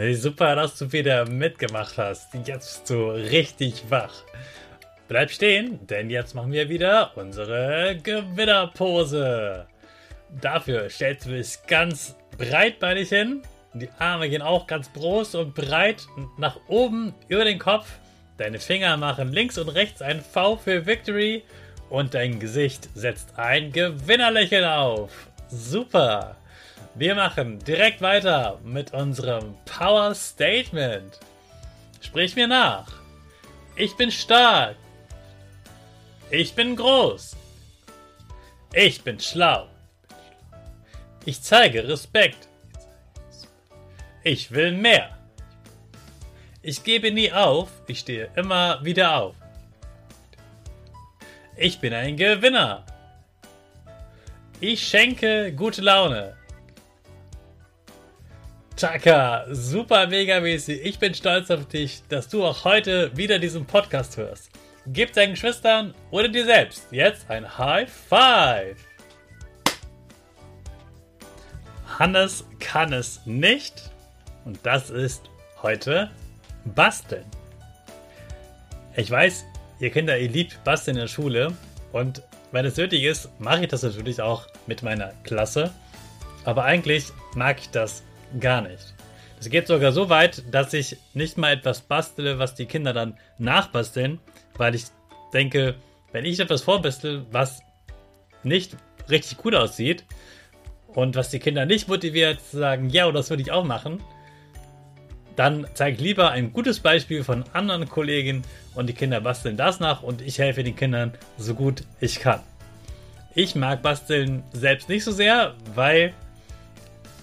Hey, super, dass du wieder mitgemacht hast. Jetzt bist du richtig wach. Bleib stehen, denn jetzt machen wir wieder unsere Gewinnerpose. Dafür stellst du dich ganz breitbeinig hin. Die Arme gehen auch ganz groß und breit nach oben über den Kopf. Deine Finger machen links und rechts ein V für Victory und dein Gesicht setzt ein Gewinnerlächeln auf. Super! Wir machen direkt weiter mit unserem Power Statement. Sprich mir nach. Ich bin stark. Ich bin groß. Ich bin schlau. Ich zeige Respekt. Ich will mehr. Ich gebe nie auf, ich stehe immer wieder auf. Ich bin ein Gewinner. Ich schenke gute Laune. Chaka, super mega mäßig. Ich bin stolz auf dich, dass du auch heute wieder diesen Podcast hörst. Gib deinen Geschwistern oder dir selbst jetzt ein High Five. Hannes kann es nicht und das ist heute Basteln. Ich weiß, ihr Kinder, ihr liebt Basteln in der Schule und wenn es nötig ist, mache ich das natürlich auch mit meiner Klasse. Aber eigentlich mag ich das gar nicht. Es geht sogar so weit, dass ich nicht mal etwas bastele, was die Kinder dann nachbasteln, weil ich denke, wenn ich etwas vorbastel, was nicht richtig gut aussieht und was die Kinder nicht motiviert zu sagen, ja, das würde ich auch machen, dann zeige ich lieber ein gutes Beispiel von anderen Kollegen und die Kinder basteln das nach und ich helfe den Kindern so gut ich kann. Ich mag basteln selbst nicht so sehr, weil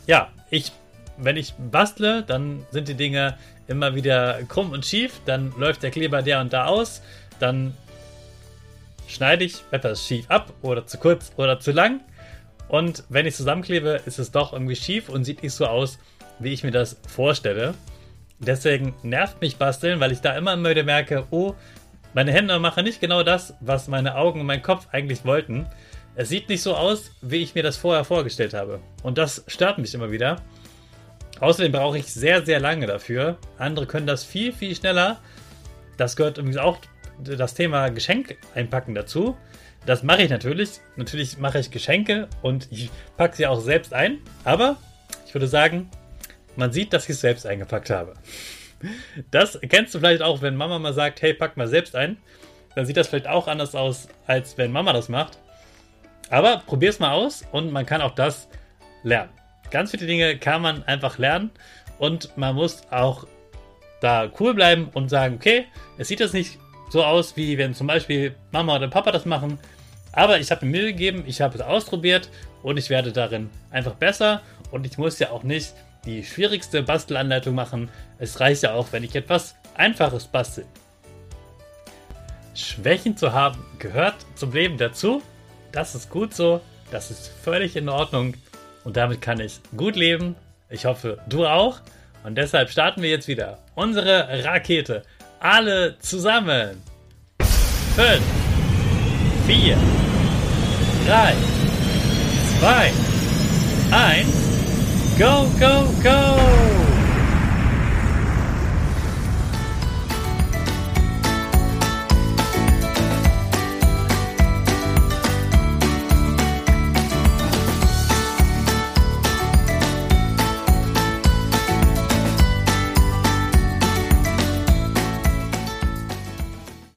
ja, ich wenn ich bastle, dann sind die Dinge immer wieder krumm und schief, dann läuft der Kleber der und da aus, dann schneide ich etwas schief ab oder zu kurz oder zu lang und wenn ich zusammenklebe, ist es doch irgendwie schief und sieht nicht so aus, wie ich mir das vorstelle. Deswegen nervt mich basteln, weil ich da immer wieder merke, oh, meine Hände machen nicht genau das, was meine Augen und mein Kopf eigentlich wollten. Es sieht nicht so aus, wie ich mir das vorher vorgestellt habe. Und das stört mich immer wieder. Außerdem brauche ich sehr, sehr lange dafür. Andere können das viel, viel schneller. Das gehört übrigens auch das Thema Geschenk einpacken dazu. Das mache ich natürlich. Natürlich mache ich Geschenke und ich packe sie auch selbst ein. Aber ich würde sagen, man sieht, dass ich es selbst eingepackt habe. Das kennst du vielleicht auch, wenn Mama mal sagt, hey, pack mal selbst ein. Dann sieht das vielleicht auch anders aus, als wenn Mama das macht. Aber probier es mal aus und man kann auch das lernen. Ganz viele Dinge kann man einfach lernen und man muss auch da cool bleiben und sagen, okay, es sieht jetzt nicht so aus, wie wenn zum Beispiel Mama oder Papa das machen, aber ich habe mir Mühe gegeben, ich habe es ausprobiert und ich werde darin einfach besser und ich muss ja auch nicht die schwierigste Bastelanleitung machen. Es reicht ja auch, wenn ich etwas Einfaches bastel. Schwächen zu haben gehört zum Leben dazu. Das ist gut so. Das ist völlig in Ordnung. Und damit kann ich gut leben. Ich hoffe, du auch. Und deshalb starten wir jetzt wieder unsere Rakete. Alle zusammen. 5, 4, 3, 2, 1. Go, go, go!